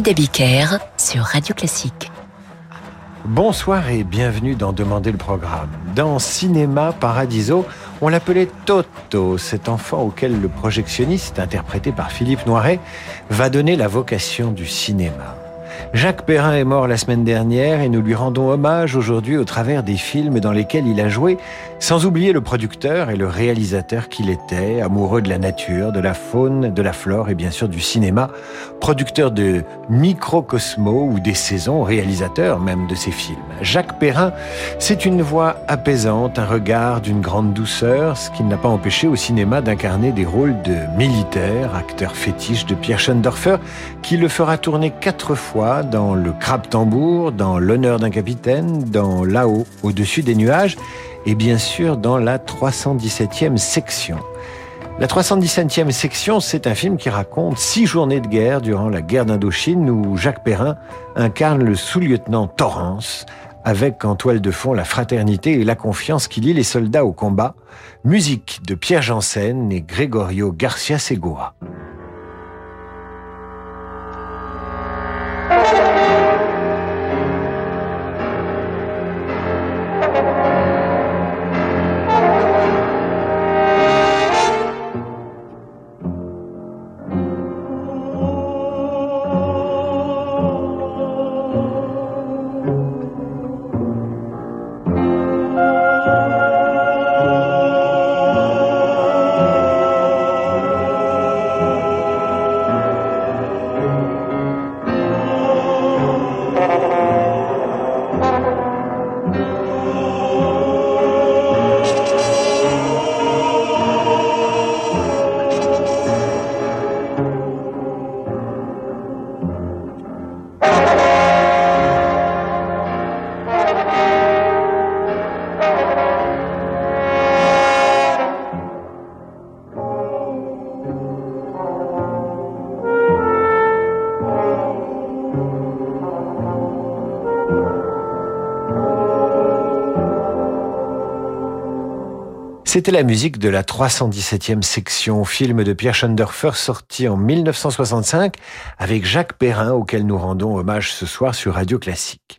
David Abiker sur Radio Classique. Bonsoir et bienvenue dans Demander le programme. Dans Cinéma Paradiso, on l'appelait Toto, cet enfant auquel le projectionniste, interprété par Philippe Noiret, va donner la vocation du cinéma. Jacques Perrin est mort la semaine dernière et nous lui rendons hommage aujourd'hui au travers des films dans lesquels il a joué, sans oublier le producteur et le réalisateur qu'il était, amoureux de la nature, de la faune, de la flore et bien sûr du cinéma, producteur de microcosmos ou des saisons, réalisateur même de ses films. Jacques Perrin, c'est une voix apaisante, un regard d'une grande douceur, ce qui n'a pas empêché au cinéma d'incarner des rôles de militaire, acteur fétiche de Pierre Schendorfer, qui le fera tourner quatre fois dans Le Crabe Tambour, dans L'honneur d'un capitaine, dans Là-haut, au-dessus des nuages, et bien sûr dans la 317e section. La 317e section, c'est un film qui raconte six journées de guerre durant la guerre d'Indochine où Jacques Perrin incarne le sous-lieutenant Torrance avec en toile de fond la fraternité et la confiance qui lie les soldats au combat. Musique de Pierre Janssen et Gregorio Garcia Segura. C'était la musique de la 317e section, film de Pierre Schendorfer sorti en 1965 avec Jacques Perrin auquel nous rendons hommage ce soir sur Radio Classique.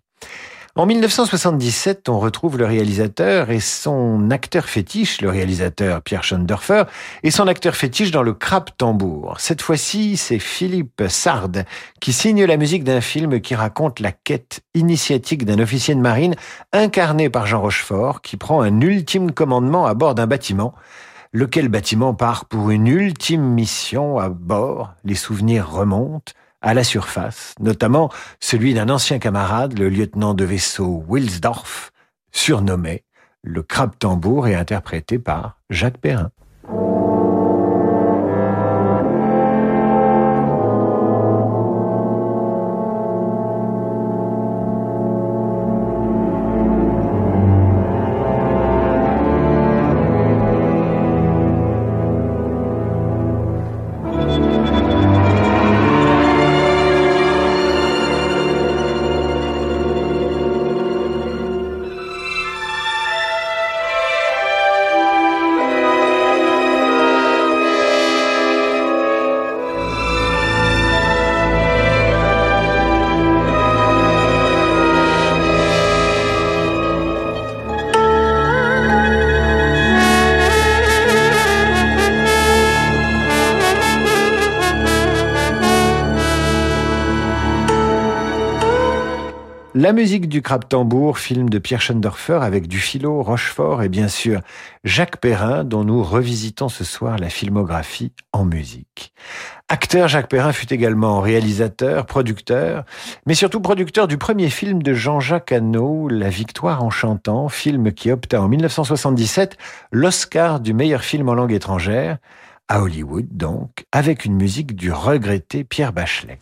En 1977, on retrouve le réalisateur et son acteur fétiche, le réalisateur Pierre Schendorfer, et son acteur fétiche dans le Crabe Tambour. Cette fois-ci, c'est Philippe Sard qui signe la musique d'un film qui raconte la quête initiatique d'un officier de marine incarné par Jean Rochefort qui prend un ultime commandement à bord d'un bâtiment. Lequel bâtiment part pour une ultime mission à bord, les souvenirs remontent, à la surface, notamment celui d'un ancien camarade, le lieutenant de vaisseau Wilsdorf, surnommé le crabe tambour et interprété par Jacques Perrin. La musique du crabe tambour, film de Pierre Schendorfer avec Dufilo, Rochefort et bien sûr Jacques Perrin dont nous revisitons ce soir la filmographie en musique. Acteur, Jacques Perrin fut également réalisateur, producteur, mais surtout producteur du premier film de Jean-Jacques Hano, La victoire en chantant, film qui obtint en 1977 l'Oscar du meilleur film en langue étrangère, à Hollywood donc, avec une musique du regretté Pierre Bachelet.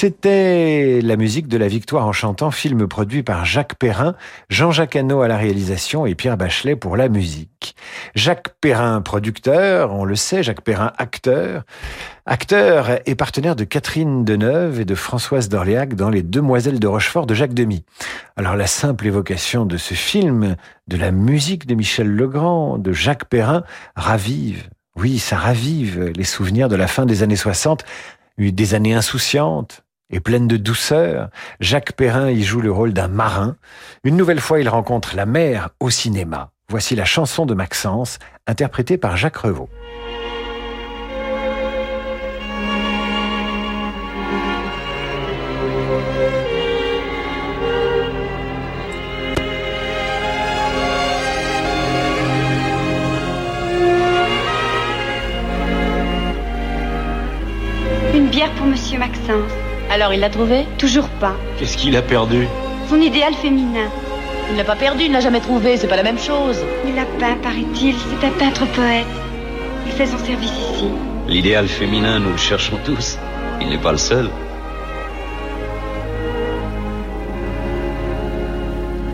C'était la musique de La Victoire en chantant, film produit par Jacques Perrin, Jean-Jacques Hano à la réalisation et Pierre Bachelet pour la musique. Jacques Perrin, producteur, on le sait, Jacques Perrin, acteur. Acteur et partenaire de Catherine Deneuve et de Françoise d'Orléac dans Les Demoiselles de Rochefort de Jacques Demy. Alors la simple évocation de ce film, de la musique de Michel Legrand, de Jacques Perrin, ravive, oui, ça ravive les souvenirs de la fin des années 60 des années insouciantes et pleines de douceur. Jacques Perrin y joue le rôle d'un marin. Une nouvelle fois, il rencontre la mer au cinéma. Voici la chanson de Maxence, interprétée par Jacques Revaux. pour Monsieur Maxence. Alors, il l'a trouvé Toujours pas. Qu'est-ce qu'il a perdu Son idéal féminin. Il l'a pas perdu, il ne l'a jamais trouvé, c'est pas la même chose. Il l'a peint, paraît-il, c'est un peintre poète. Il fait son service ici. L'idéal féminin, nous le cherchons tous. Il n'est pas le seul.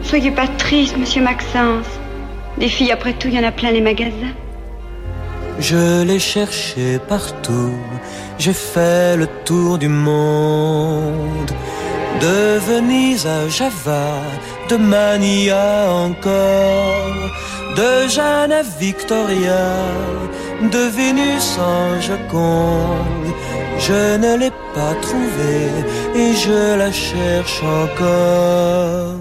Soyez pas triste, monsieur Maxence. Des filles, après tout, il y en a plein les magasins. Je l'ai cherché partout j'ai fait le tour du monde. De Venise à Java, de Mania encore, de Jeanne à Victoria, de Vénus en Joconde. Je ne l'ai pas trouvée et je la cherche encore.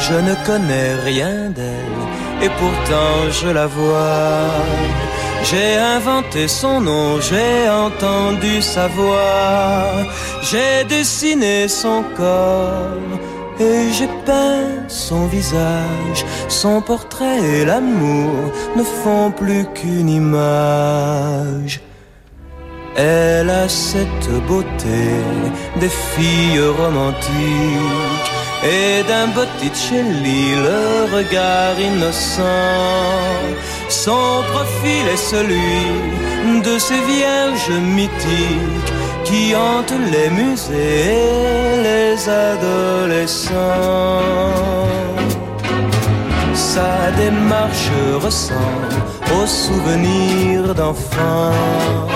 Je ne connais rien d'elle et pourtant je la vois. J'ai inventé son nom, j'ai entendu sa voix, j'ai dessiné son corps et j'ai peint son visage. Son portrait et l'amour ne font plus qu'une image. Elle a cette beauté des filles romantiques et d'un Botticelli le regard innocent son profil est celui de ces vierges mythiques qui hantent les musées et les adolescents. Sa démarche ressemble aux souvenirs d'enfants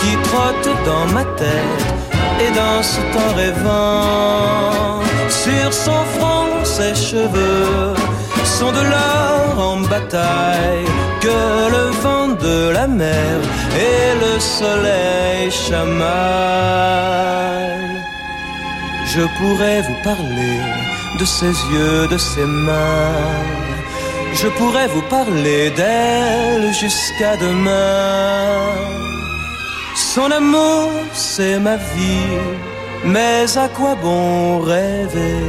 qui trottent dans ma tête et dansent en rêvant. Son front, ses cheveux sont de l'or en bataille que le vent de la mer et le soleil chamaillent. Je pourrais vous parler de ses yeux, de ses mains. Je pourrais vous parler d'elle jusqu'à demain. Son amour, c'est ma vie, mais à quoi bon rêver?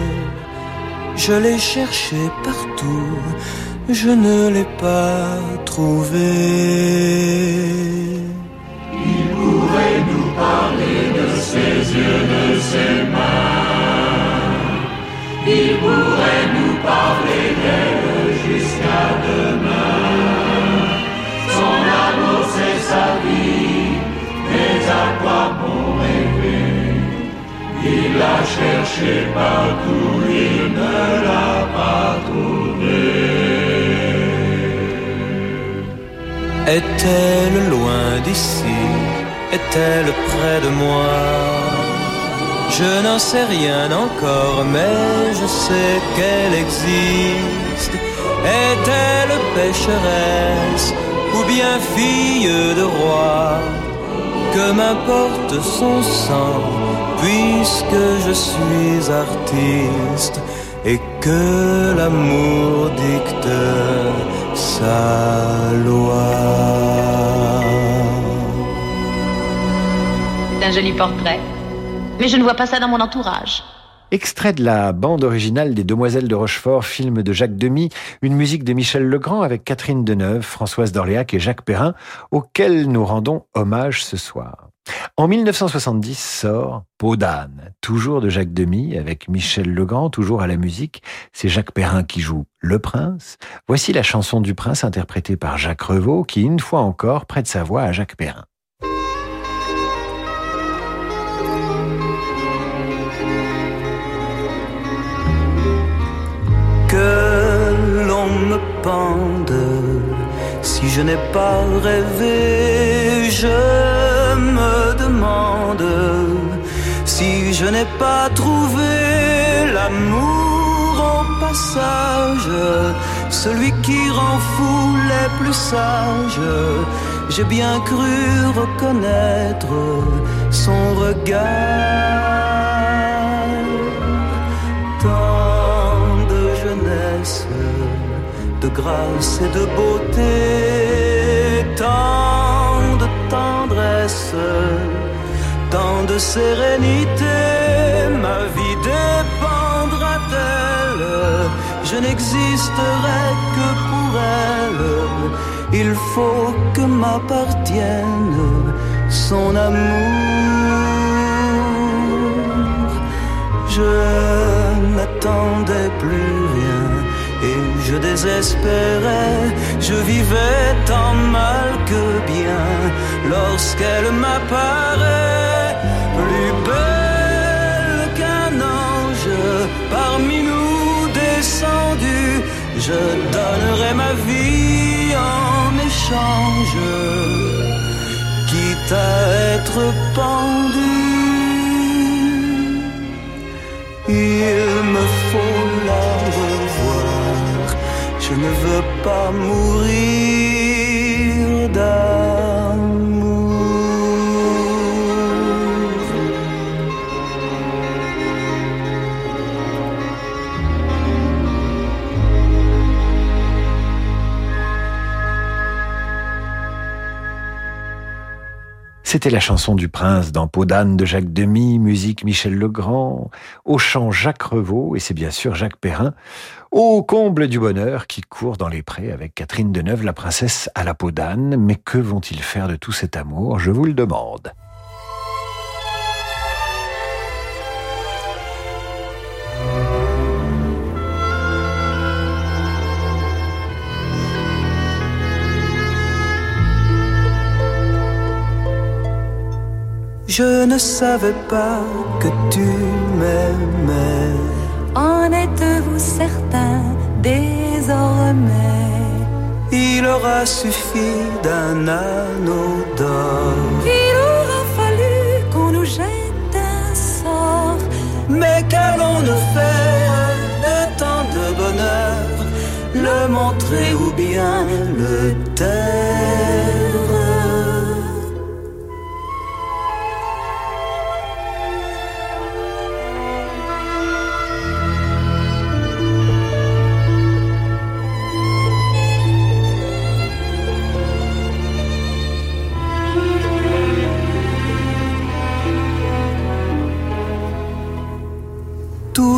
Je l'ai cherché partout, je ne l'ai pas trouvé. Il pourrait nous parler de ses yeux, de ses mains. Il pourrait nous parler l'a cherché partout, il ne l'a pas trouvé. Est-elle loin d'ici? Est-elle près de moi? Je n'en sais rien encore, mais je sais qu'elle existe. Est-elle pécheresse ou bien fille de roi? Que m'importe son sang, puisque je suis artiste et que l'amour dicte sa loi. un joli portrait. Mais je ne vois pas ça dans mon entourage. Extrait de la bande originale des Demoiselles de Rochefort, film de Jacques Demy, une musique de Michel Legrand avec Catherine Deneuve, Françoise d'Orléac et Jacques Perrin, auquel nous rendons hommage ce soir. En 1970 sort Peau d'âne, toujours de Jacques Demy, avec Michel Legrand, toujours à la musique. C'est Jacques Perrin qui joue Le Prince. Voici la chanson du Prince interprétée par Jacques Revaux, qui une fois encore prête sa voix à Jacques Perrin. Me. Si je n'ai pas rêvé, je me demande si je n'ai pas trouvé l'amour au passage, celui qui rend fou les plus sages. J'ai bien cru reconnaître son regard. De grâce et de beauté, tant de tendresse tant de sérénité, ma vie dépendra-t-elle Je n'existerai que pour elle. Il faut que m'appartienne son amour. Je n'attendais plus je désespérais. Je vivais tant mal que bien lorsqu'elle m'apparaît plus belle qu'un ange parmi nous descendu. Je donnerai ma vie en échange, quitte à être pendu. Pas mourir C'était la chanson du prince dans Peau d'âne de Jacques Demy, musique Michel Legrand, au chant Jacques Revaux, et c'est bien sûr Jacques Perrin, au comble du bonheur qui court dans les prés avec Catherine Deneuve, la princesse à la peau d'âne. Mais que vont-ils faire de tout cet amour? Je vous le demande. Je ne savais pas que tu m'aimais. En êtes-vous certain désormais? Il aura suffi d'un anneau d'or. Il aura fallu qu'on nous jette un sort. Mais qu'allons-nous faire de tant de bonheur? Le montrer ou bien le taire?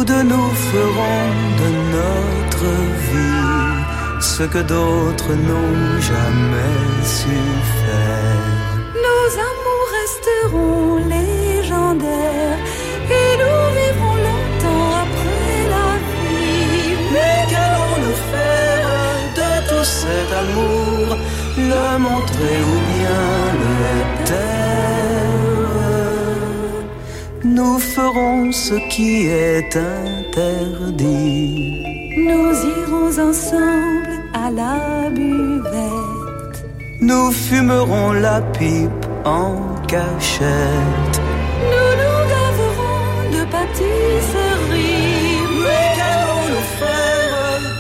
De nous ferons de notre vie ce que d'autres n'ont jamais su faire. Nos amours resteront légendaires et nous vivrons longtemps après la vie. Mais qu'allons-nous faire de tout cet amour? Le montrer ou bien le taire? Nous ferons ce qui est interdit. Nous irons ensemble à la buvette. Nous fumerons la pipe en cachette. Nous nous gaverons de pâtisseries. Mais qu'allons-nous faire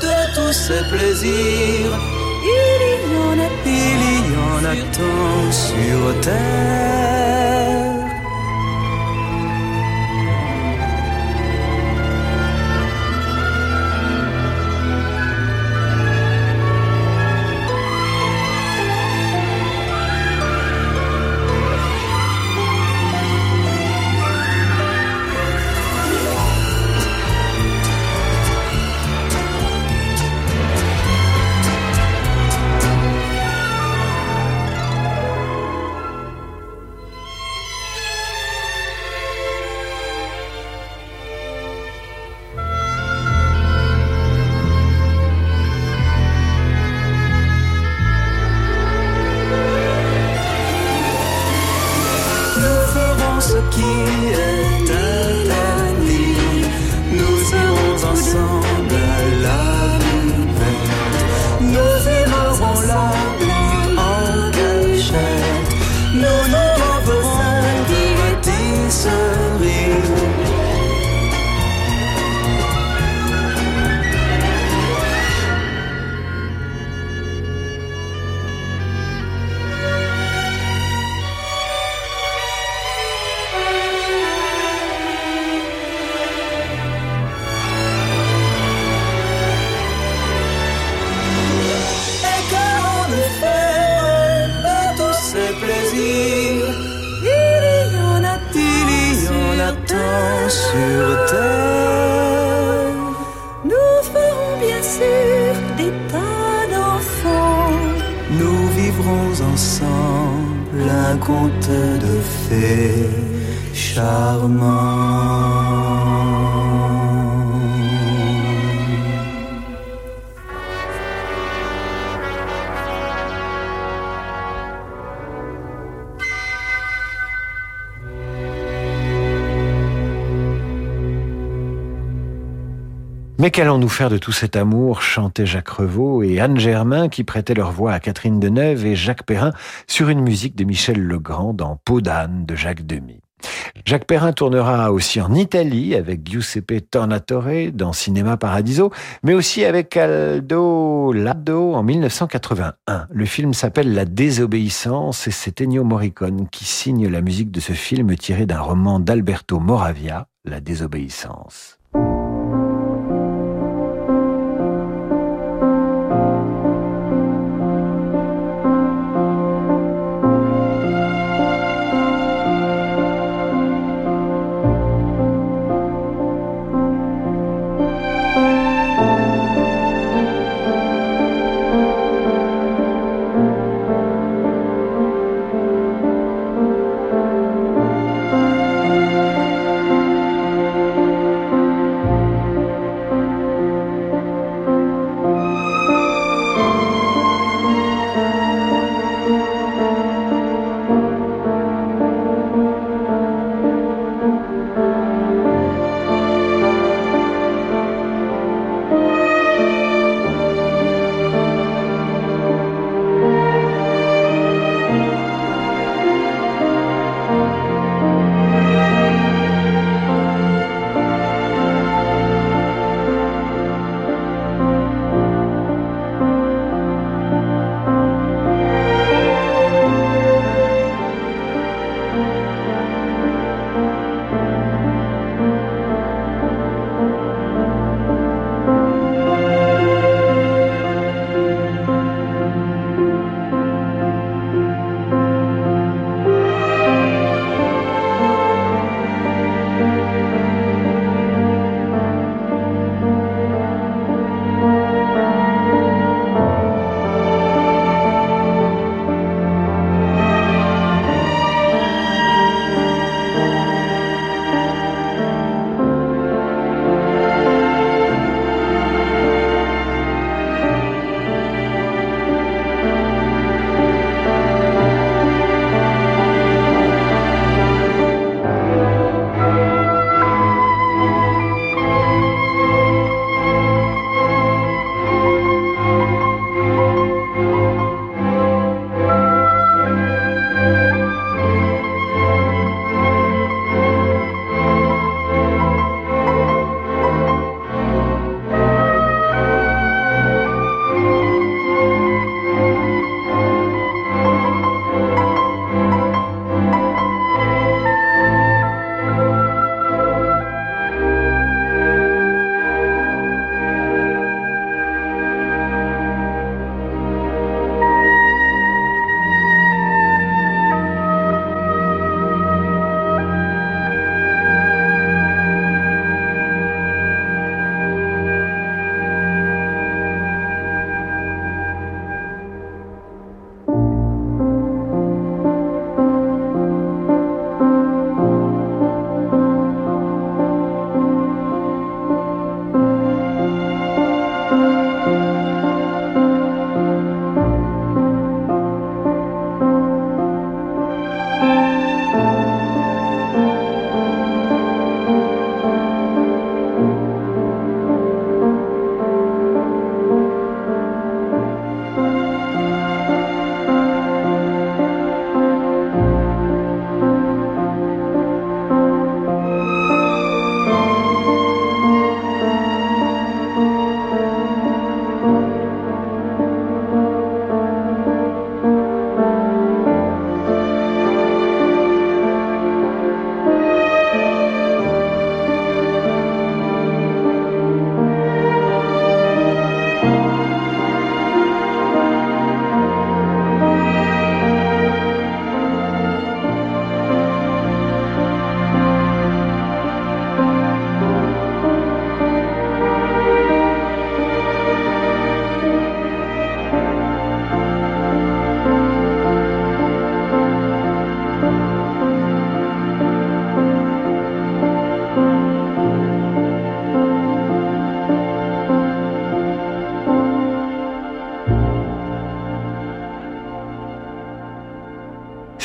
de tous ces plaisirs Il y en a Il y en a tant sur terre. Mais qu'allons-nous faire de tout cet amour? chantait Jacques Revaux et Anne Germain qui prêtaient leur voix à Catherine Deneuve et Jacques Perrin sur une musique de Michel Legrand dans Peau d'âne de Jacques Demy. Jacques Perrin tournera aussi en Italie avec Giuseppe Tornatore dans Cinéma Paradiso, mais aussi avec Aldo Lado en 1981. Le film s'appelle La désobéissance et c'est Ennio Morricone qui signe la musique de ce film tiré d'un roman d'Alberto Moravia, La désobéissance.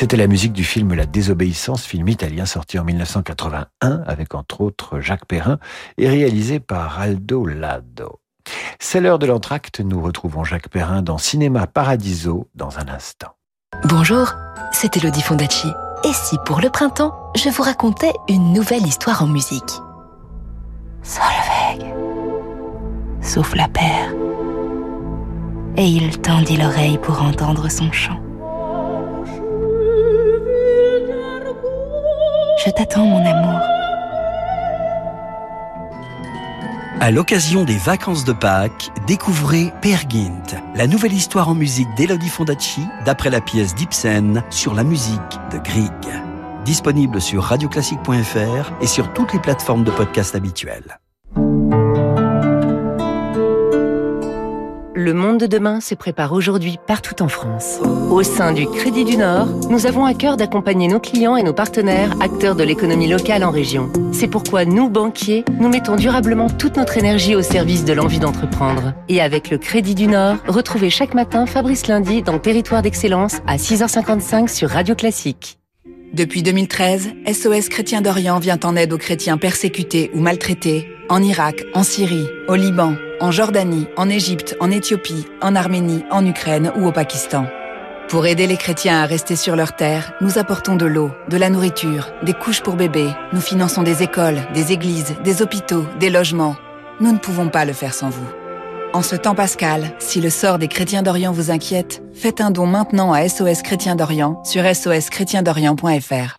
C'était la musique du film La désobéissance, film italien sorti en 1981 avec entre autres Jacques Perrin et réalisé par Aldo Lado. C'est l'heure de l'entracte, nous retrouvons Jacques Perrin dans Cinéma Paradiso dans un instant. Bonjour, c'est Elodie Fondacci. Et si pour le printemps, je vous racontais une nouvelle histoire en musique? Solveig, souffle la paire. Et il tendit l'oreille pour entendre son chant. Je t'attends, mon amour. À l'occasion des vacances de Pâques, découvrez Gint, la nouvelle histoire en musique d'Elodie Fondacci, d'après la pièce d'Ibsen sur la musique de Grieg. Disponible sur radioclassique.fr et sur toutes les plateformes de podcast habituelles. Le monde de demain se prépare aujourd'hui partout en France. Au sein du Crédit du Nord, nous avons à cœur d'accompagner nos clients et nos partenaires, acteurs de l'économie locale en région. C'est pourquoi nous, banquiers, nous mettons durablement toute notre énergie au service de l'envie d'entreprendre. Et avec le Crédit du Nord, retrouvez chaque matin Fabrice Lundi dans Territoire d'Excellence à 6h55 sur Radio Classique. Depuis 2013, SOS Chrétien d'Orient vient en aide aux chrétiens persécutés ou maltraités en Irak, en Syrie, au Liban, en Jordanie, en Égypte, en Éthiopie, en Arménie, en Ukraine ou au Pakistan. Pour aider les chrétiens à rester sur leur terre, nous apportons de l'eau, de la nourriture, des couches pour bébés, nous finançons des écoles, des églises, des hôpitaux, des logements. Nous ne pouvons pas le faire sans vous. En ce temps pascal, si le sort des chrétiens d'Orient vous inquiète, faites un don maintenant à SOS Chrétien d'Orient sur soschrétiendorient.fr.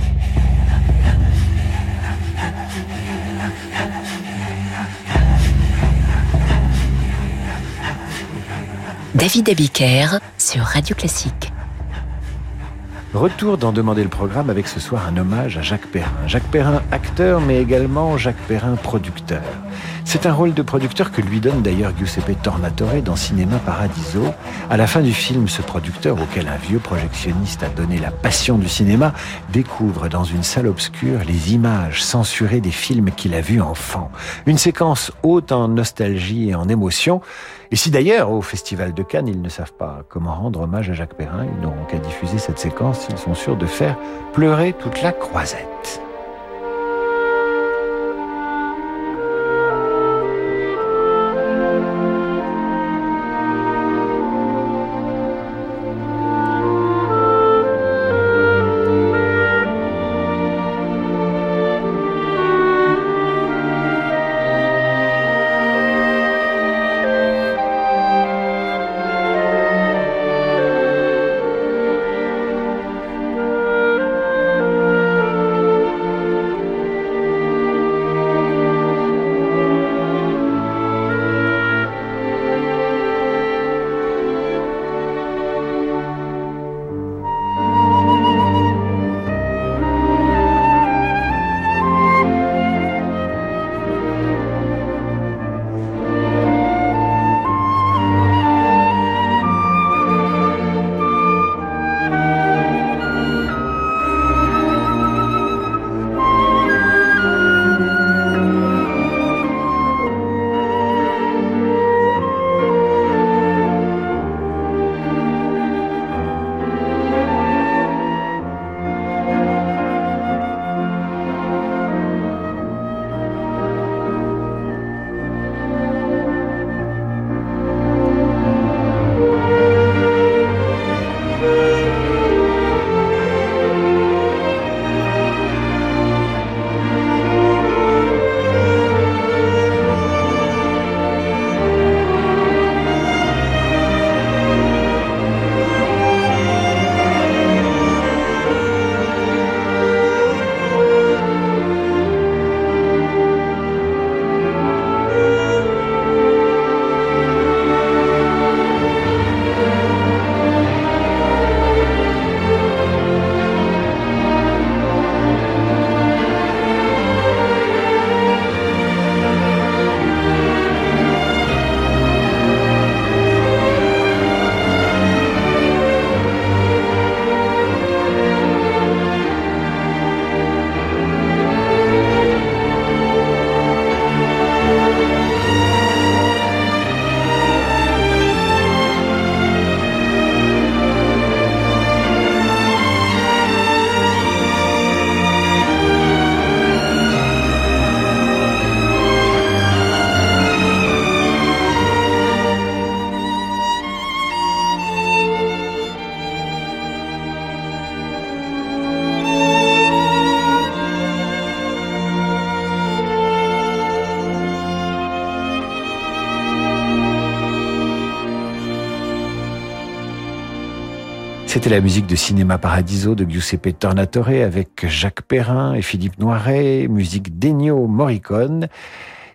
David Abiker sur Radio Classique. Retour d'en demander le programme avec ce soir un hommage à Jacques Perrin. Jacques Perrin, acteur, mais également Jacques Perrin, producteur. C'est un rôle de producteur que lui donne d'ailleurs Giuseppe Tornatore dans Cinéma Paradiso. À la fin du film, ce producteur, auquel un vieux projectionniste a donné la passion du cinéma, découvre dans une salle obscure les images censurées des films qu'il a vus enfant. Une séquence haute en nostalgie et en émotion. Et si d'ailleurs, au Festival de Cannes, ils ne savent pas comment rendre hommage à Jacques Perrin, ils n'auront qu'à diffuser cette séquence, ils sont sûrs de faire pleurer toute la croisette. C'était la musique de Cinéma Paradiso de Giuseppe Tornatore avec Jacques Perrin et Philippe Noiret, musique d'Ennio Morricone.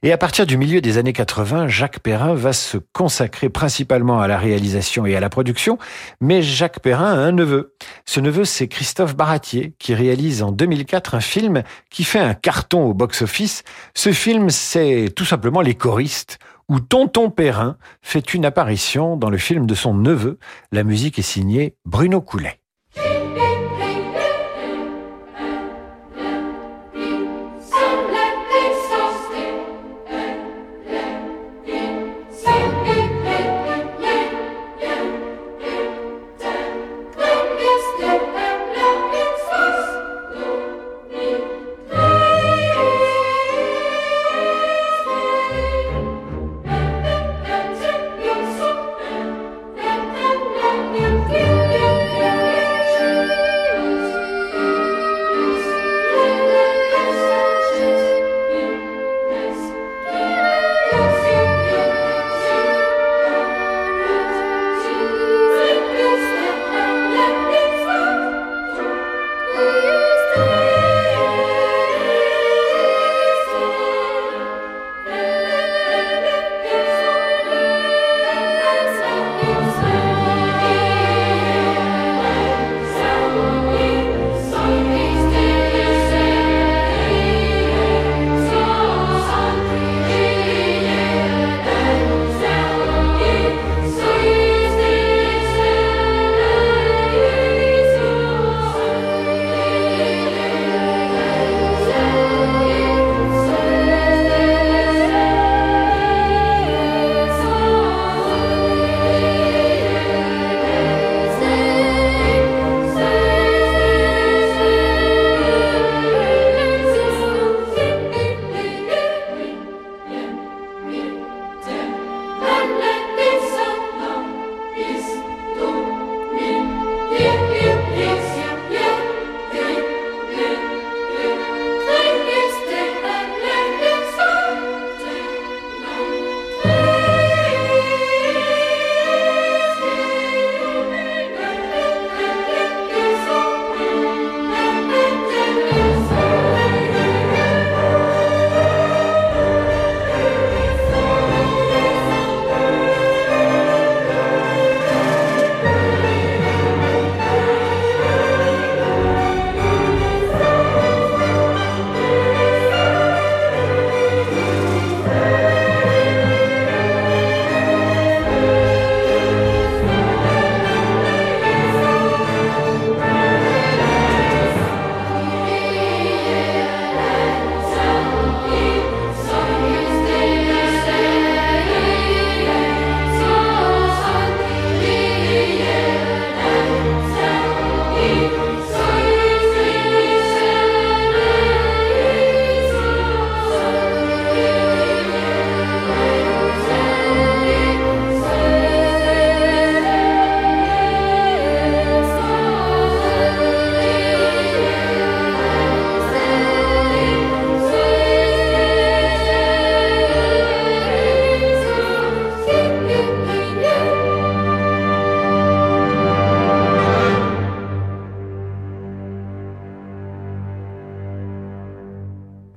Et à partir du milieu des années 80, Jacques Perrin va se consacrer principalement à la réalisation et à la production, mais Jacques Perrin a un neveu. Ce neveu, c'est Christophe Baratier, qui réalise en 2004 un film qui fait un carton au box-office. Ce film, c'est tout simplement Les choristes, où Tonton Perrin fait une apparition dans le film de son neveu. La musique est signée Bruno Coulet.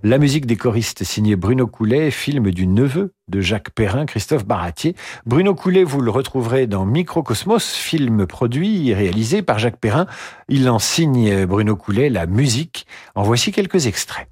La musique des choristes signée Bruno Coulet, film du neveu de Jacques Perrin, Christophe Baratier. Bruno Coulet, vous le retrouverez dans Microcosmos, film produit et réalisé par Jacques Perrin. Il en signe, Bruno Coulet, la musique. En voici quelques extraits.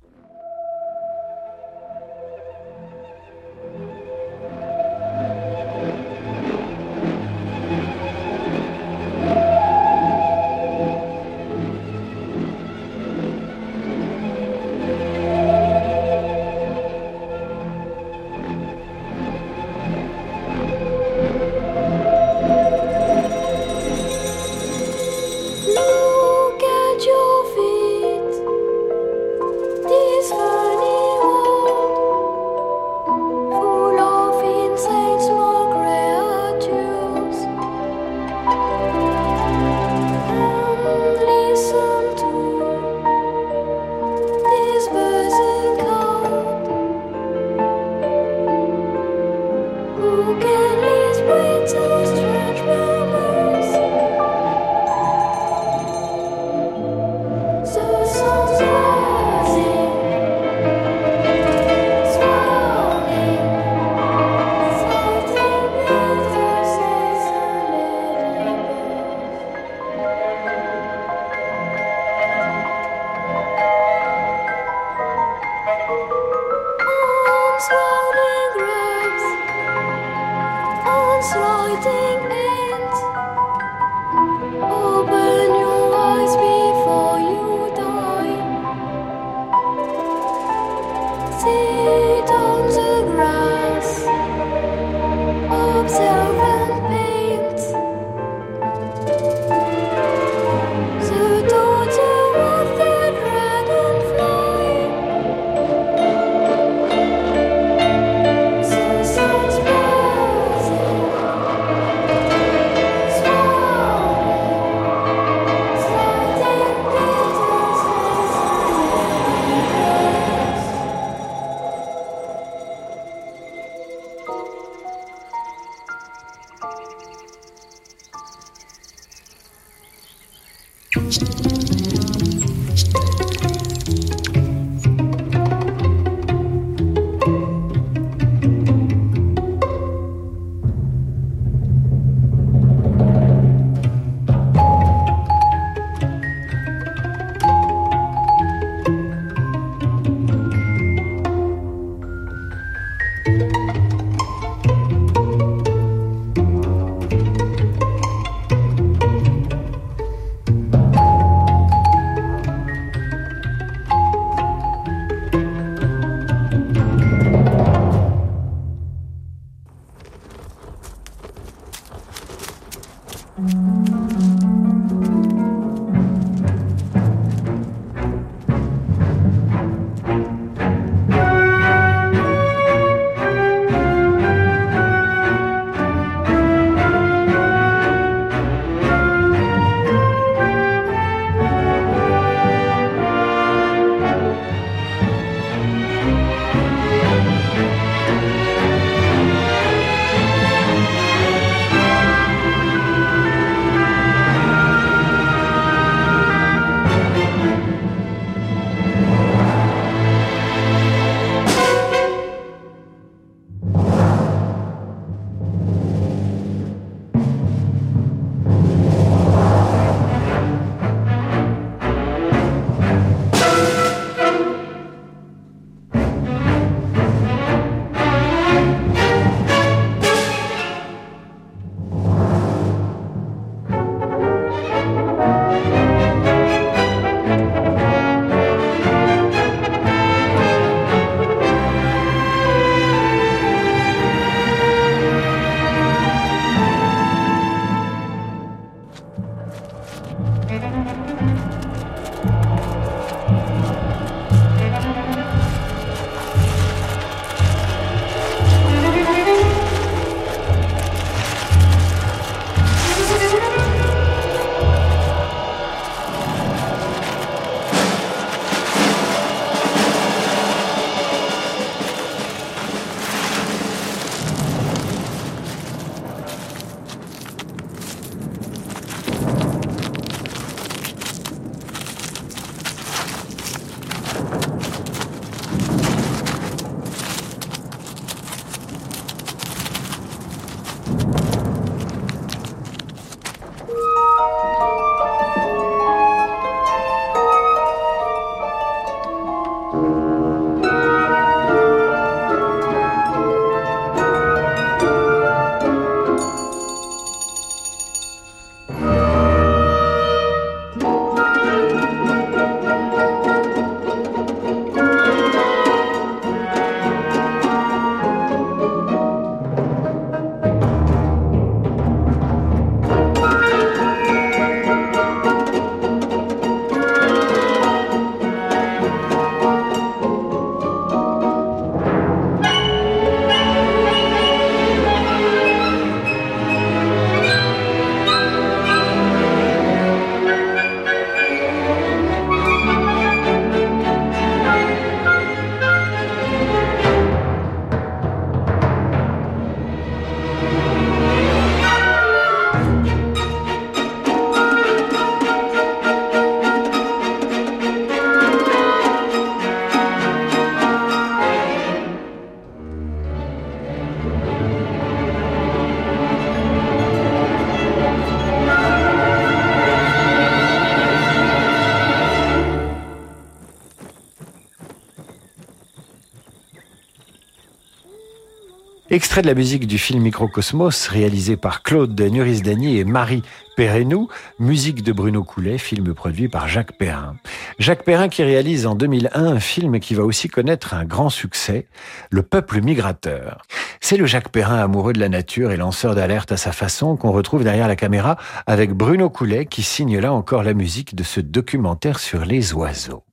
Extrait de la musique du film Microcosmos, réalisé par Claude Nurisdani et Marie Perrenou, musique de Bruno Coulet, film produit par Jacques Perrin. Jacques Perrin qui réalise en 2001 un film qui va aussi connaître un grand succès, Le peuple migrateur. C'est le Jacques Perrin amoureux de la nature et lanceur d'alerte à sa façon qu'on retrouve derrière la caméra avec Bruno Coulet qui signe là encore la musique de ce documentaire sur les oiseaux.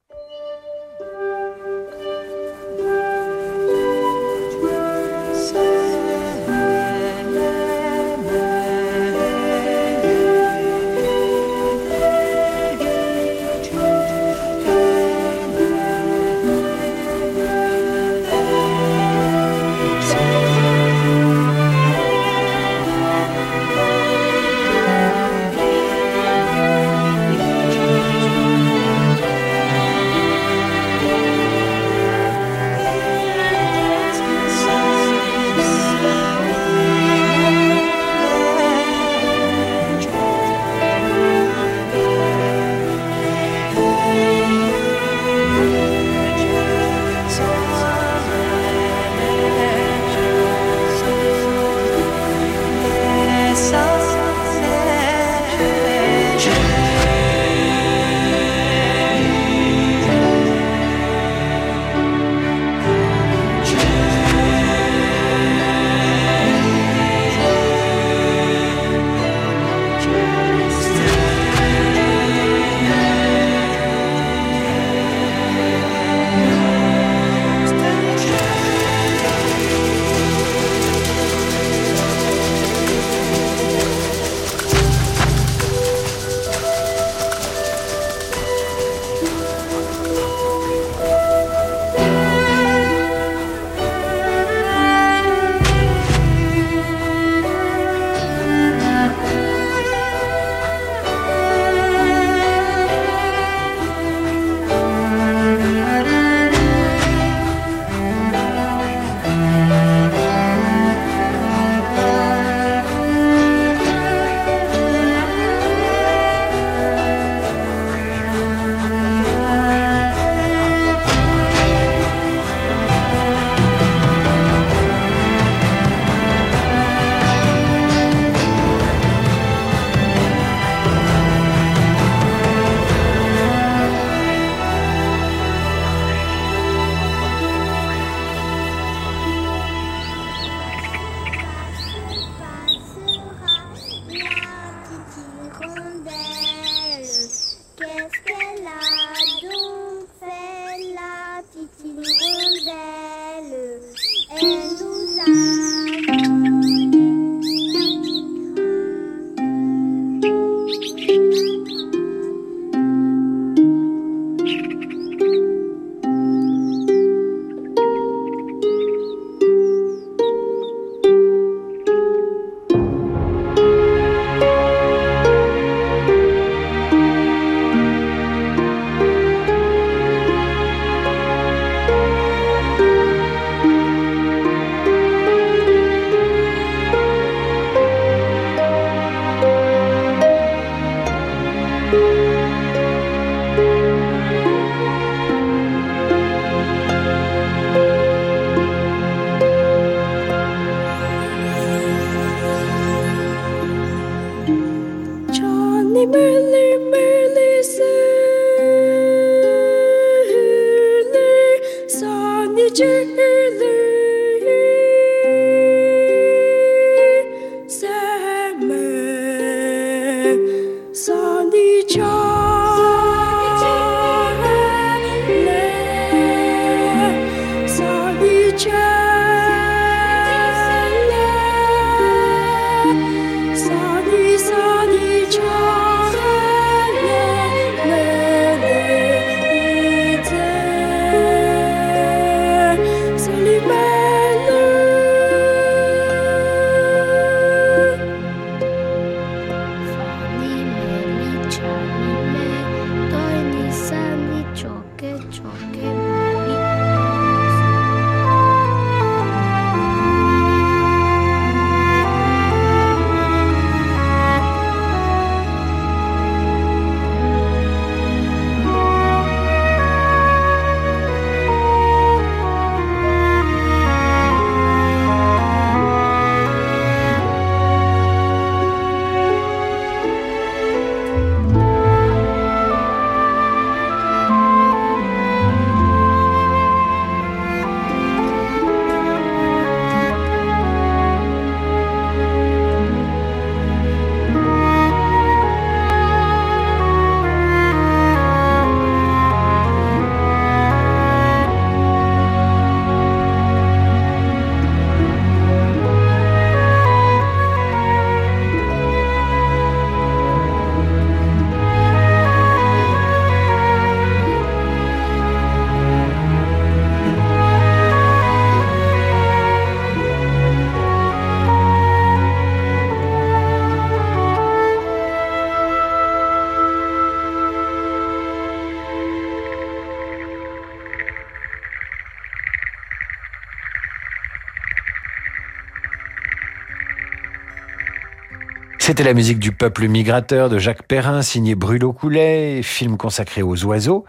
C'était la musique du peuple migrateur de Jacques Perrin, signé Bruno Coulet, film consacré aux oiseaux.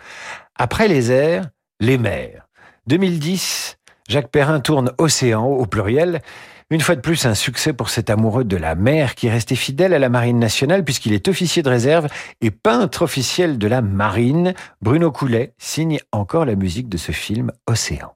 Après les airs, les mers. 2010, Jacques Perrin tourne Océan au pluriel. Une fois de plus, un succès pour cet amoureux de la mer qui restait fidèle à la Marine nationale puisqu'il est officier de réserve et peintre officiel de la Marine. Bruno Coulet signe encore la musique de ce film Océan.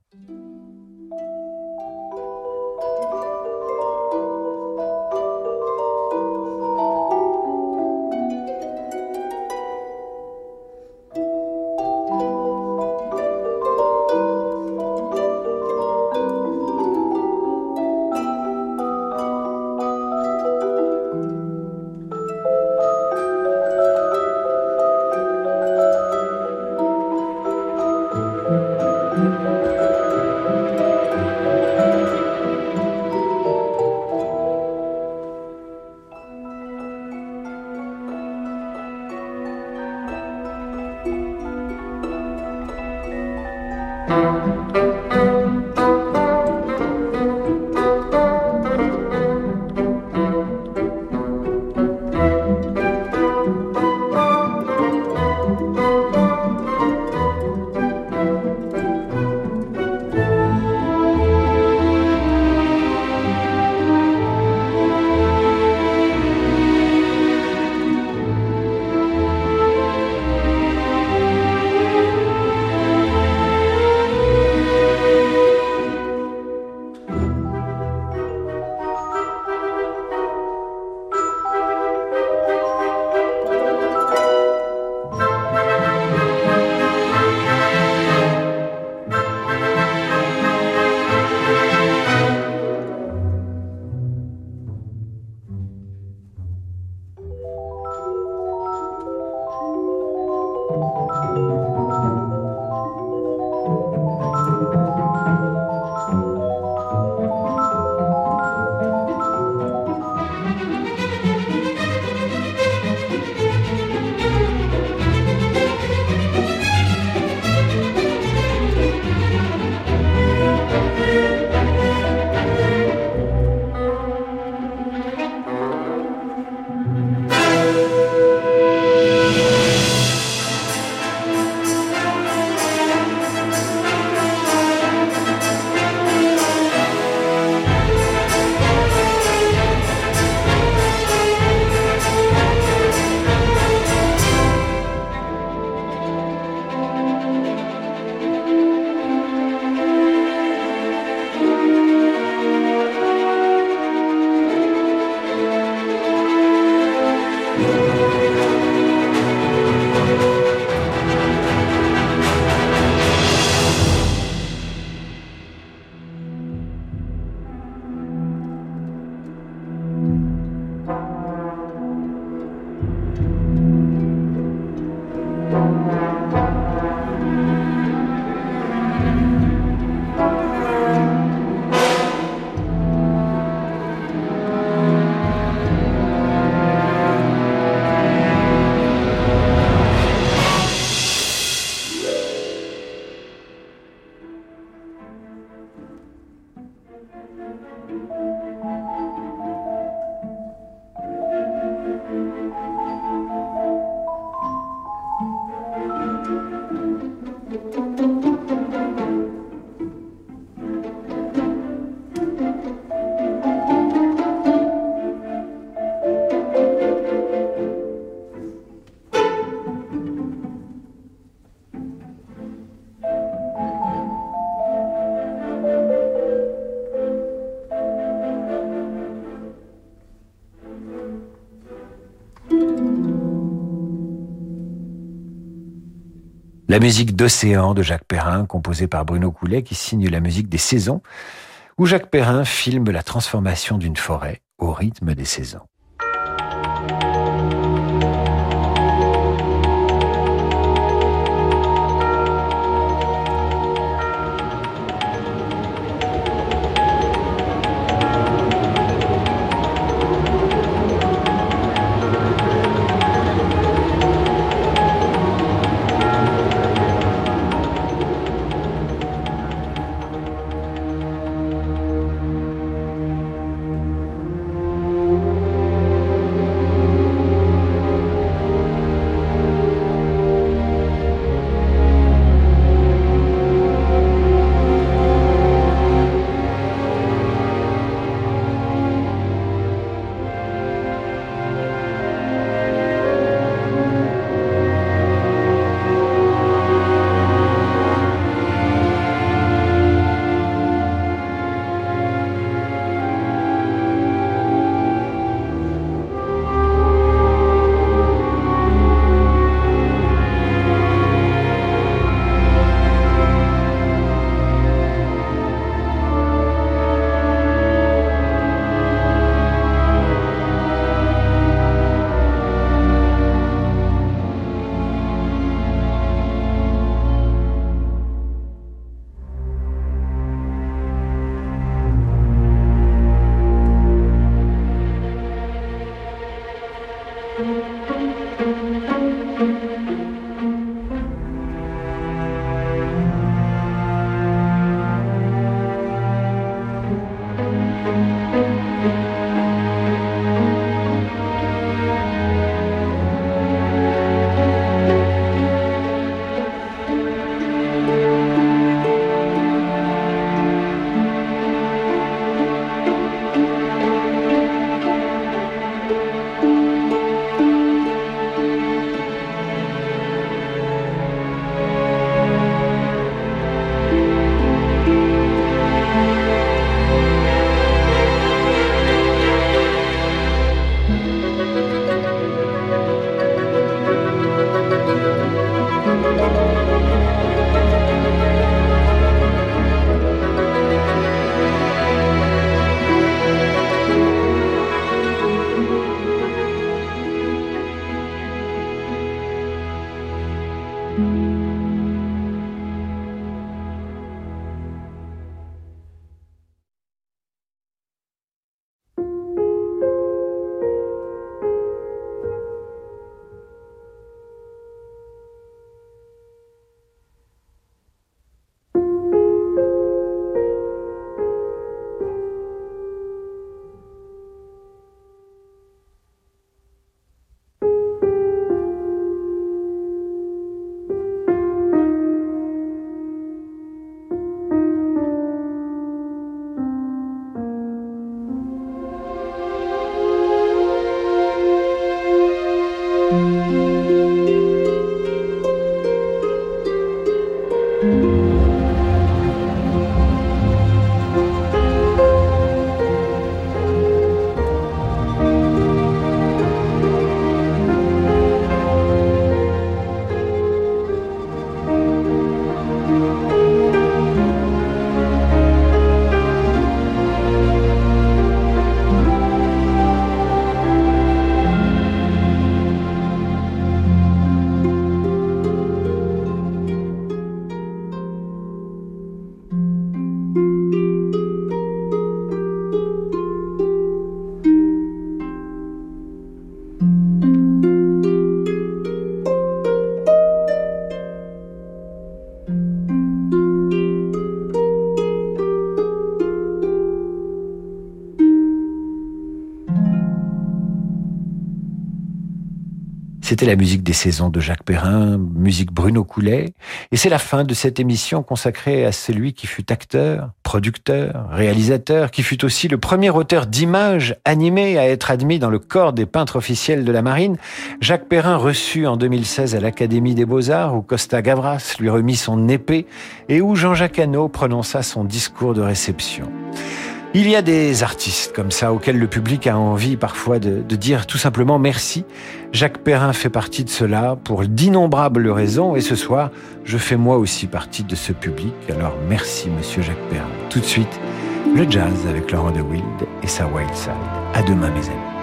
La musique d'Océan de Jacques Perrin, composée par Bruno Coulet, qui signe la musique des saisons, où Jacques Perrin filme la transformation d'une forêt au rythme des saisons. C'était la musique des saisons de Jacques Perrin, musique Bruno Coulet. Et c'est la fin de cette émission consacrée à celui qui fut acteur, producteur, réalisateur, qui fut aussi le premier auteur d'images animées à être admis dans le corps des peintres officiels de la marine. Jacques Perrin reçut en 2016 à l'Académie des Beaux-Arts où Costa Gavras lui remit son épée et où Jean-Jacques Hano prononça son discours de réception. Il y a des artistes comme ça auxquels le public a envie parfois de, dire tout simplement merci. Jacques Perrin fait partie de cela pour d'innombrables raisons et ce soir, je fais moi aussi partie de ce public. Alors merci monsieur Jacques Perrin. Tout de suite, le jazz avec Laurent de Wild et sa Wild Side. À demain mes amis.